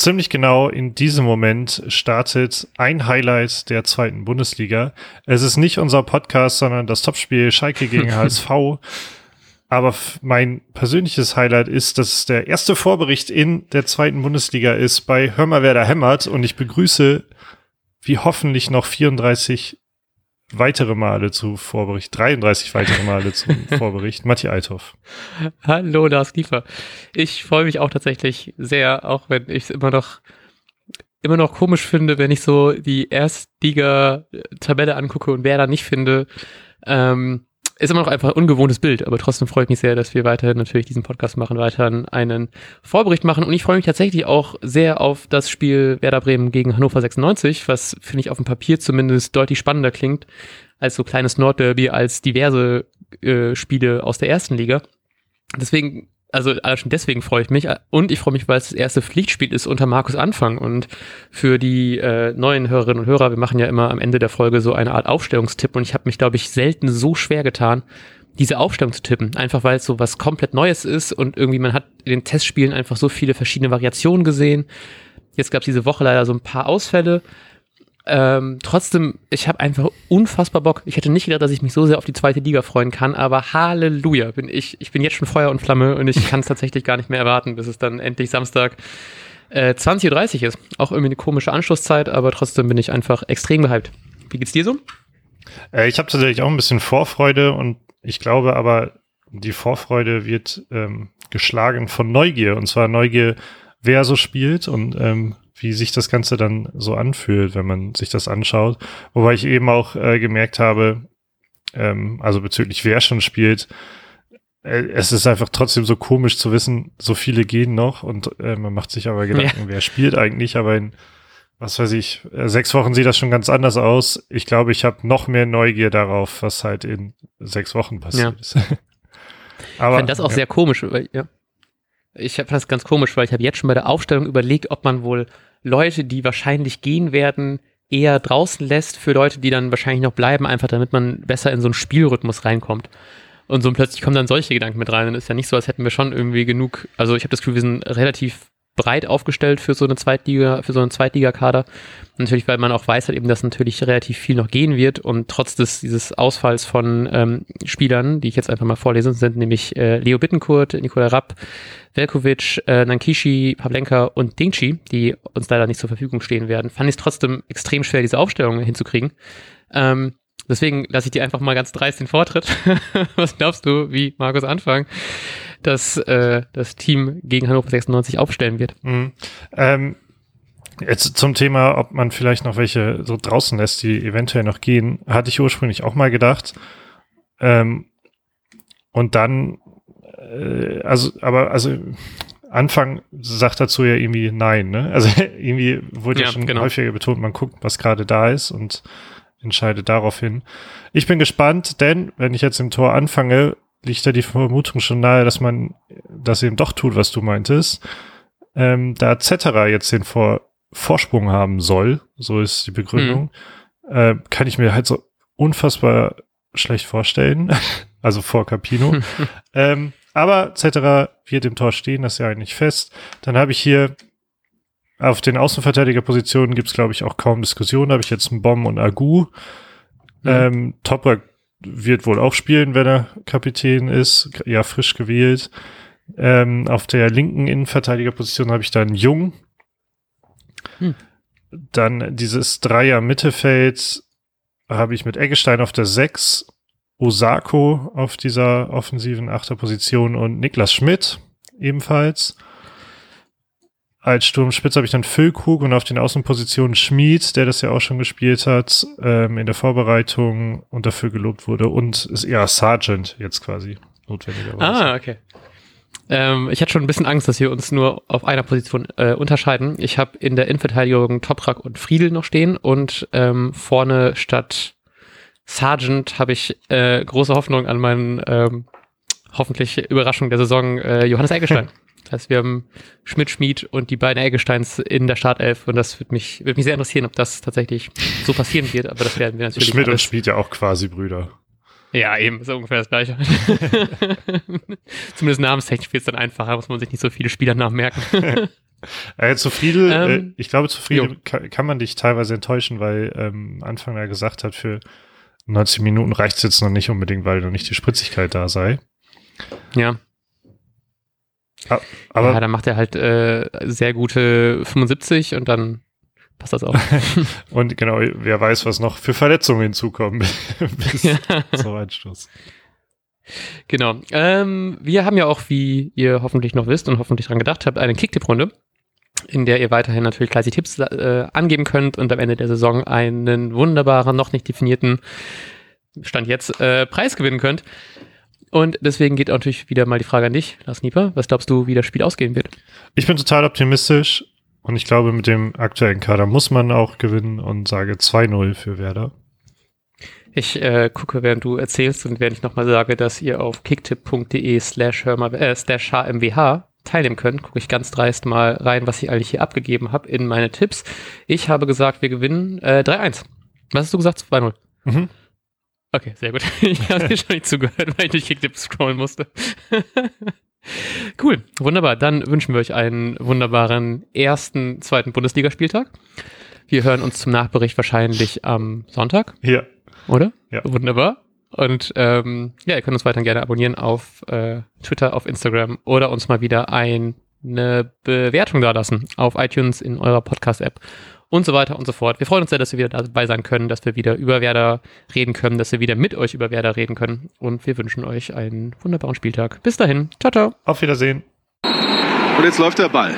ziemlich genau in diesem Moment startet ein Highlight der zweiten Bundesliga. Es ist nicht unser Podcast, sondern das Topspiel Schalke gegen HSV. Aber mein persönliches Highlight ist, dass der erste Vorbericht in der zweiten Bundesliga ist bei Hör mal, wer da hämmert. Und ich begrüße wie hoffentlich noch 34 weitere Male zu Vorbericht, 33 weitere Male zu Vorbericht. Matti Althoff. Hallo, Lars Kiefer. Ich freue mich auch tatsächlich sehr, auch wenn ich es immer noch immer noch komisch finde, wenn ich so die Erstliga-Tabelle angucke und wer da nicht finde. Ähm, ist immer noch einfach ein ungewohntes Bild, aber trotzdem freue ich mich sehr, dass wir weiterhin natürlich diesen Podcast machen, weiterhin einen Vorbericht machen und ich freue mich tatsächlich auch sehr auf das Spiel Werder Bremen gegen Hannover 96, was finde ich auf dem Papier zumindest deutlich spannender klingt als so kleines Nordderby, als diverse äh, Spiele aus der ersten Liga. Deswegen also schon deswegen freue ich mich. Und ich freue mich, weil es das erste Pflichtspiel ist unter Markus Anfang. Und für die äh, neuen Hörerinnen und Hörer, wir machen ja immer am Ende der Folge so eine Art Aufstellungstipp. Und ich habe mich, glaube ich, selten so schwer getan, diese Aufstellung zu tippen, einfach weil es so was komplett Neues ist und irgendwie man hat in den Testspielen einfach so viele verschiedene Variationen gesehen. Jetzt gab es diese Woche leider so ein paar Ausfälle ähm, trotzdem, ich habe einfach unfassbar Bock. Ich hätte nicht gedacht, dass ich mich so sehr auf die zweite Liga freuen kann, aber Halleluja, bin ich, ich bin jetzt schon Feuer und Flamme und ich kann es tatsächlich gar nicht mehr erwarten, bis es dann endlich Samstag äh, 20.30 Uhr ist. Auch irgendwie eine komische Anschlusszeit, aber trotzdem bin ich einfach extrem gehypt. Wie geht's dir so? Äh, ich habe tatsächlich auch ein bisschen Vorfreude und ich glaube aber, die Vorfreude wird ähm, geschlagen von Neugier und zwar Neugier, wer so spielt und ähm, wie sich das Ganze dann so anfühlt, wenn man sich das anschaut. Wobei ich eben auch äh, gemerkt habe, ähm, also bezüglich wer schon spielt, äh, es ist einfach trotzdem so komisch zu wissen, so viele gehen noch und äh, man macht sich aber Gedanken, ja. wer spielt eigentlich, aber in was weiß ich, äh, sechs Wochen sieht das schon ganz anders aus. Ich glaube, ich habe noch mehr Neugier darauf, was halt in sechs Wochen passiert ja. ist. aber, ich finde das auch ja. sehr komisch, weil, ja. Ich habe das ganz komisch, weil ich habe jetzt schon bei der Aufstellung überlegt, ob man wohl Leute, die wahrscheinlich gehen werden, eher draußen lässt für Leute, die dann wahrscheinlich noch bleiben, einfach damit man besser in so einen Spielrhythmus reinkommt. Und so plötzlich kommen dann solche Gedanken mit rein. Und ist ja nicht so, als hätten wir schon irgendwie genug, also ich habe das Gefühl, wir sind relativ breit aufgestellt für so eine Zweitliga, für so einen Zweitligakader. Natürlich, weil man auch weiß halt eben, dass natürlich relativ viel noch gehen wird und trotz des dieses Ausfalls von ähm, Spielern, die ich jetzt einfach mal vorlesen, sind nämlich äh, Leo Bittenkurt, Nikola Rapp, Velkovic, äh, Nankishi, Pavlenka und Dingchi, die uns leider nicht zur Verfügung stehen werden, fand ich es trotzdem extrem schwer, diese Aufstellung hinzukriegen. Ähm, deswegen lasse ich dir einfach mal ganz dreist den Vortritt. Was glaubst du, wie Markus anfangen? Dass äh, das Team gegen Hannover 96 aufstellen wird. Mhm. Ähm, jetzt zum Thema, ob man vielleicht noch welche so draußen lässt, die eventuell noch gehen, hatte ich ursprünglich auch mal gedacht. Ähm, und dann, äh, also, aber also Anfang sagt dazu ja irgendwie nein, ne? Also irgendwie wurde ja, ja schon genau. häufiger betont, man guckt, was gerade da ist und entscheidet darauf hin. Ich bin gespannt, denn wenn ich jetzt im Tor anfange, liegt da die Vermutung schon nahe, dass man das eben doch tut, was du meintest. Ähm, da Cetera jetzt den Vor Vorsprung haben soll, so ist die Begründung, mhm. äh, kann ich mir halt so unfassbar schlecht vorstellen. also vor Capino. ähm, aber Cetera wird im Tor stehen, das ist ja eigentlich fest. Dann habe ich hier auf den Außenverteidigerpositionen gibt's glaube ich, auch kaum Diskussionen. Da habe ich jetzt einen Bomb und Agu. Mhm. Ähm, Toprak wird wohl auch spielen, wenn er Kapitän ist, ja frisch gewählt. Ähm, auf der linken Innenverteidigerposition habe ich dann Jung. Hm. Dann dieses Dreier Mittelfeld habe ich mit Eggestein auf der 6, Osako auf dieser offensiven Achterposition und Niklas Schmidt ebenfalls. Als Sturmspitze habe ich dann Füllkrug und auf den Außenpositionen Schmid, der das ja auch schon gespielt hat, ähm, in der Vorbereitung und dafür gelobt wurde. Und ist eher Sergeant jetzt quasi notwendigerweise. Ah, okay. Ähm, ich hatte schon ein bisschen Angst, dass wir uns nur auf einer Position äh, unterscheiden. Ich habe in der Innenverteidigung Toprak und Friedel noch stehen und ähm, vorne statt Sergeant habe ich äh, große Hoffnung an meinen ähm, hoffentlich Überraschung der Saison äh, Johannes Eggestein. Das heißt, wir haben Schmidt, Schmied und die beiden Eggesteins in der Startelf und das würde mich, würde mich sehr interessieren, ob das tatsächlich so passieren wird, aber das werden wir natürlich. Schmidt und Schmied ja auch quasi Brüder. Ja, eben, ist ungefähr das Gleiche. Zumindest namenstechnisch wird es dann einfacher, muss man sich nicht so viele Spielernamen merken. äh, zu ähm, äh, ich glaube, zu Friedel kann, kann, man dich teilweise enttäuschen, weil ähm, Anfang er gesagt hat, für 90 Minuten reicht es jetzt noch nicht unbedingt, weil noch nicht die Spritzigkeit da sei. Ja. Aber ja, dann macht er halt äh, sehr gute 75 und dann passt das auch. und genau, wer weiß, was noch für Verletzungen hinzukommen bis ja. zum Anstoß. Genau. Ähm, wir haben ja auch, wie ihr hoffentlich noch wisst und hoffentlich dran gedacht habt, eine Kicktipp-Runde, in der ihr weiterhin natürlich gleich die Tipps äh, angeben könnt und am Ende der Saison einen wunderbaren, noch nicht definierten Stand jetzt äh, Preis gewinnen könnt. Und deswegen geht natürlich wieder mal die Frage an dich, Lars Nieper. Was glaubst du, wie das Spiel ausgehen wird? Ich bin total optimistisch und ich glaube, mit dem aktuellen Kader muss man auch gewinnen und sage 2-0 für Werder. Ich äh, gucke, während du erzählst und während ich nochmal sage, dass ihr auf kicktipp.de slash äh, slash hmwh teilnehmen könnt, gucke ich ganz dreist mal rein, was ich eigentlich hier abgegeben habe in meine Tipps. Ich habe gesagt, wir gewinnen äh, 3-1. Was hast du gesagt? 2-0. Mhm. Okay, sehr gut. Ich habe dir schon nicht zugehört, weil ich durch Kicktipp scrollen musste. cool, wunderbar. Dann wünschen wir euch einen wunderbaren ersten, zweiten Bundesligaspieltag. Wir hören uns zum Nachbericht wahrscheinlich am Sonntag. Ja. Oder? Ja. Wunderbar. Und ähm, ja, ihr könnt uns weiterhin gerne abonnieren auf äh, Twitter, auf Instagram oder uns mal wieder ein, eine Bewertung da lassen auf iTunes in eurer Podcast-App und so weiter und so fort. Wir freuen uns sehr, dass wir wieder dabei sein können, dass wir wieder über Werder reden können, dass wir wieder mit euch über Werder reden können. Und wir wünschen euch einen wunderbaren Spieltag. Bis dahin. Ciao, ciao. Auf Wiedersehen. Und jetzt läuft der Ball.